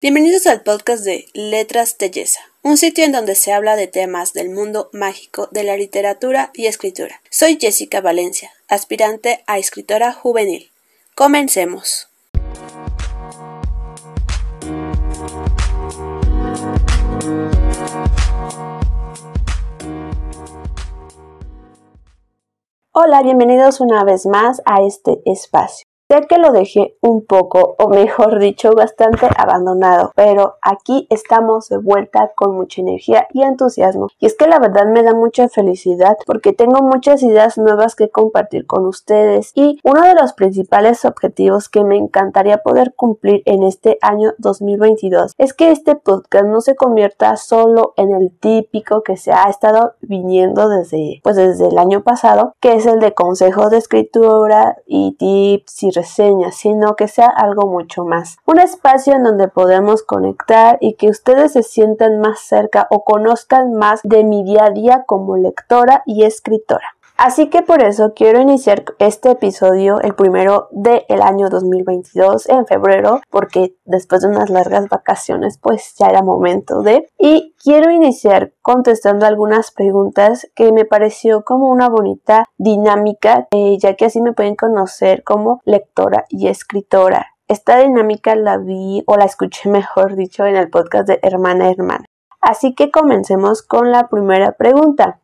Bienvenidos al podcast de Letras Telleza, un sitio en donde se habla de temas del mundo mágico de la literatura y escritura. Soy Jessica Valencia, aspirante a escritora juvenil. Comencemos. Hola, bienvenidos una vez más a este espacio. Sé que lo dejé un poco, o mejor dicho, bastante abandonado, pero aquí estamos de vuelta con mucha energía y entusiasmo. Y es que la verdad me da mucha felicidad porque tengo muchas ideas nuevas que compartir con ustedes y uno de los principales objetivos que me encantaría poder cumplir en este año 2022 es que este podcast no se convierta solo en el típico que se ha estado viniendo desde pues desde el año pasado, que es el de consejos de escritura y tips y reseñas, sino que sea algo mucho más. Un espacio en donde podemos conectar y que ustedes se sientan más cerca o conozcan más de mi día a día como lectora y escritora. Así que por eso quiero iniciar este episodio, el primero del año 2022, en febrero, porque después de unas largas vacaciones, pues ya era momento de. Y quiero iniciar contestando algunas preguntas que me pareció como una bonita dinámica, eh, ya que así me pueden conocer como lectora y escritora. Esta dinámica la vi o la escuché mejor dicho en el podcast de Hermana Hermana. Así que comencemos con la primera pregunta.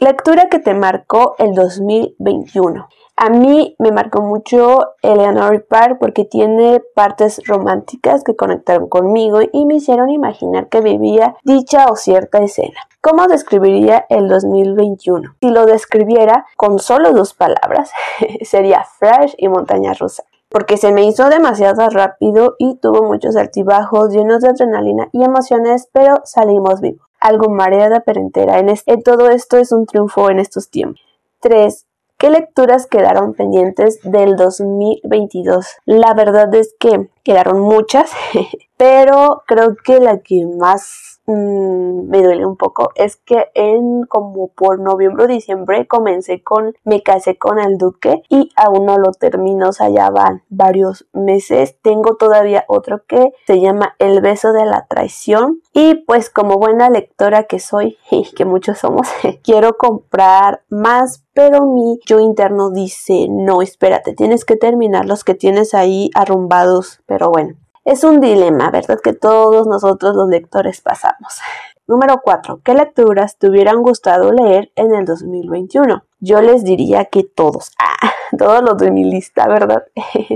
Lectura que te marcó el 2021. A mí me marcó mucho Eleanor Park porque tiene partes románticas que conectaron conmigo y me hicieron imaginar que vivía dicha o cierta escena. ¿Cómo describiría el 2021? Si lo describiera con solo dos palabras, sería fresh y montaña rusa porque se me hizo demasiado rápido y tuvo muchos altibajos llenos de adrenalina y emociones, pero salimos vivos algo mareada pero entera. En, en todo esto es un triunfo en estos tiempos. 3. ¿Qué lecturas quedaron pendientes del 2022? La verdad es que quedaron muchas, pero creo que la que más Mm, me duele un poco es que en como por noviembre o diciembre comencé con Me casé con el duque y aún no lo termino, o sea, ya van varios meses. Tengo todavía otro que se llama El beso de la traición y pues como buena lectora que soy y que muchos somos, quiero comprar más, pero mi yo interno dice, no, espérate, tienes que terminar los que tienes ahí arrumbados, pero bueno. Es un dilema, ¿verdad? Que todos nosotros los lectores pasamos. Número 4. ¿Qué lecturas te hubieran gustado leer en el 2021? Yo les diría que todos. Ah, todos los de mi lista, ¿verdad?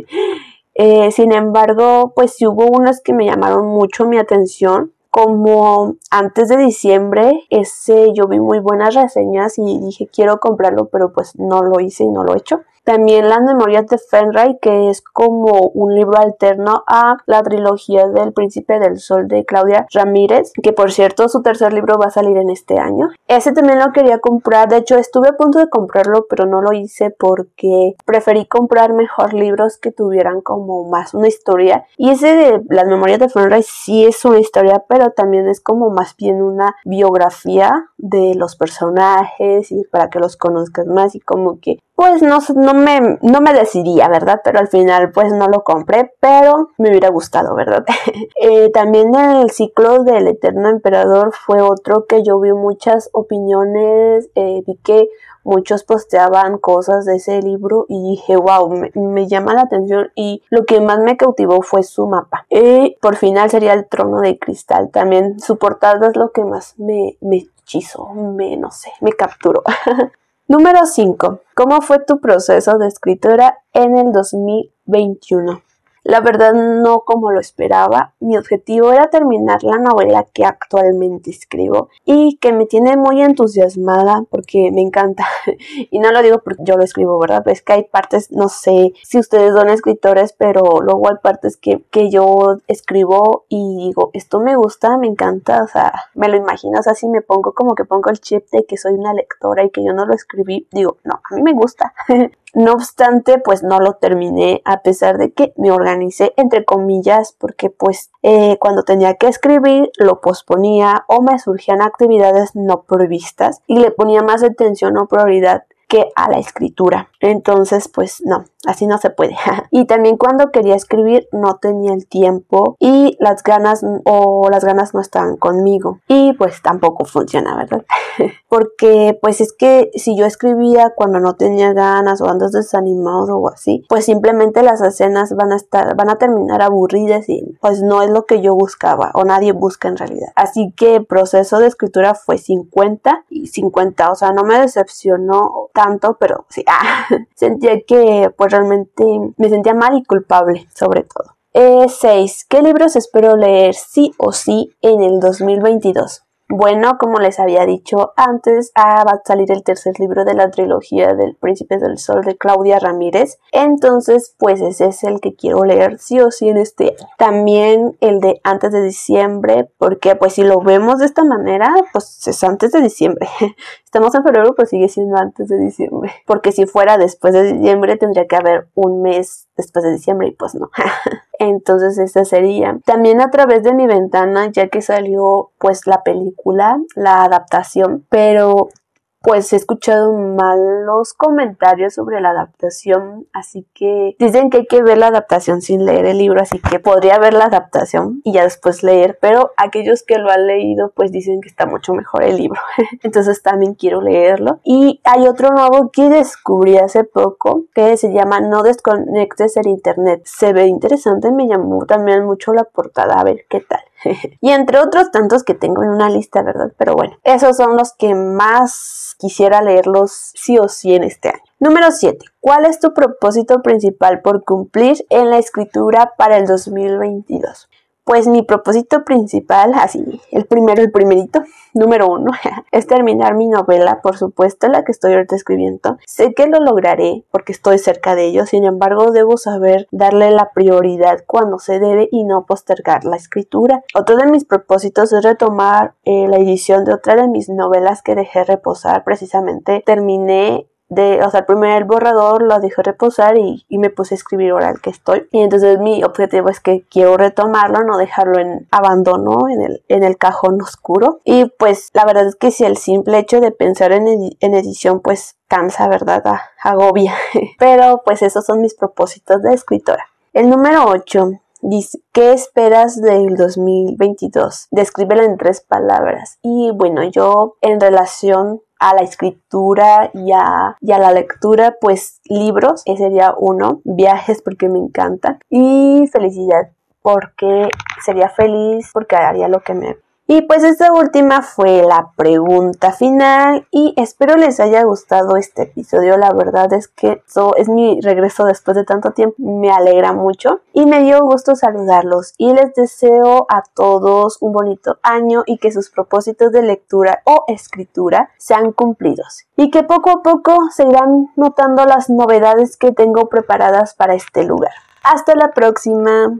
Eh, sin embargo, pues sí hubo unas que me llamaron mucho mi atención. Como antes de diciembre, ese yo vi muy buenas reseñas y dije quiero comprarlo, pero pues no lo hice y no lo he hecho. También Las Memorias de Fenray, que es como un libro alterno a la trilogía del Príncipe del Sol de Claudia Ramírez, que por cierto su tercer libro va a salir en este año. Ese también lo quería comprar, de hecho estuve a punto de comprarlo, pero no lo hice porque preferí comprar mejor libros que tuvieran como más una historia. Y ese de Las Memorias de Fenray sí es una historia, pero también es como más bien una biografía de los personajes y para que los conozcas más y como que pues no, no, me, no me decidía, ¿verdad? Pero al final pues no lo compré, pero me hubiera gustado, ¿verdad? Eh, también el ciclo del Eterno Emperador fue otro que yo vi muchas opiniones, eh, vi que muchos posteaban cosas de ese libro y dije, wow, me, llama la atención y lo que más me cautivó fue su mapa. Y por final sería el trono de cristal. También su portada es lo que más me, me hechizó, me, no sé, me capturó. Número 5. ¿Cómo fue tu proceso de escritura en el 2021? La verdad no como lo esperaba. Mi objetivo era terminar la novela que actualmente escribo y que me tiene muy entusiasmada porque me encanta. y no lo digo porque yo lo escribo, ¿verdad? Es que hay partes, no sé si ustedes son escritores, pero luego hay partes que, que yo escribo y digo, esto me gusta, me encanta, o sea, me lo imagino, o sea, si me pongo como que pongo el chip de que soy una lectora y que yo no lo escribí, digo, no, a mí me gusta. No obstante, pues no lo terminé a pesar de que me organicé entre comillas porque pues eh, cuando tenía que escribir lo posponía o me surgían actividades no previstas y le ponía más atención o prioridad que a la escritura. Entonces, pues no, así no se puede. y también cuando quería escribir no tenía el tiempo y las ganas o las ganas no estaban conmigo. Y pues tampoco funciona, ¿verdad? Porque pues es que si yo escribía cuando no tenía ganas o andas desanimado o así, pues simplemente las escenas van a estar, van a terminar aburridas y pues no es lo que yo buscaba o nadie busca en realidad. Así que el proceso de escritura fue 50 y 50, o sea, no me decepcionó tanto, pero sí, ah, sentía que pues realmente me sentía mal y culpable sobre todo. 6. Eh, ¿Qué libros espero leer sí o sí en el 2022? Bueno, como les había dicho antes, ah, va a salir el tercer libro de la trilogía del Príncipe del Sol de Claudia Ramírez. Entonces, pues ese es el que quiero leer sí o sí en este año. También el de antes de diciembre, porque pues si lo vemos de esta manera, pues es antes de diciembre. Estamos en febrero, pues sigue siendo antes de diciembre. Porque si fuera después de diciembre, tendría que haber un mes después de diciembre y pues no. Entonces esta sería. También a través de mi ventana, ya que salió pues la película, la adaptación, pero pues he escuchado malos comentarios sobre la adaptación, así que dicen que hay que ver la adaptación sin leer el libro, así que podría ver la adaptación y ya después leer, pero aquellos que lo han leído pues dicen que está mucho mejor el libro, entonces también quiero leerlo. Y hay otro nuevo que descubrí hace poco que se llama No desconectes el internet, se ve interesante, me llamó también mucho la portada, a ver qué tal. y entre otros tantos que tengo en una lista, ¿verdad? Pero bueno, esos son los que más quisiera leerlos sí o sí en este año. Número 7. ¿Cuál es tu propósito principal por cumplir en la escritura para el 2022? Pues mi propósito principal, así, el primero, el primerito, número uno, es terminar mi novela, por supuesto, la que estoy ahorita escribiendo. Sé que lo lograré porque estoy cerca de ello, sin embargo, debo saber darle la prioridad cuando se debe y no postergar la escritura. Otro de mis propósitos es retomar eh, la edición de otra de mis novelas que dejé reposar. Precisamente terminé de, o sea, el primer borrador lo dejé reposar y, me puse a escribir oral que estoy. Y entonces mi objetivo es que quiero retomarlo, no dejarlo en abandono, en el, en el cajón oscuro. Y pues la verdad es que si el simple hecho de pensar en, en edición pues cansa, ¿verdad? agobia. Pero pues esos son mis propósitos de escritora. El número 8 dice, ¿qué esperas del 2022? Descríbelo en tres palabras. Y bueno, yo en relación a la escritura y a, la lectura, pues libros, ese sería uno, viajes porque me encantan y felicidad porque sería feliz porque haría lo que me y pues esta última fue la pregunta final y espero les haya gustado este episodio. La verdad es que esto es mi regreso después de tanto tiempo. Me alegra mucho y me dio gusto saludarlos y les deseo a todos un bonito año y que sus propósitos de lectura o escritura sean cumplidos y que poco a poco se irán notando las novedades que tengo preparadas para este lugar. Hasta la próxima.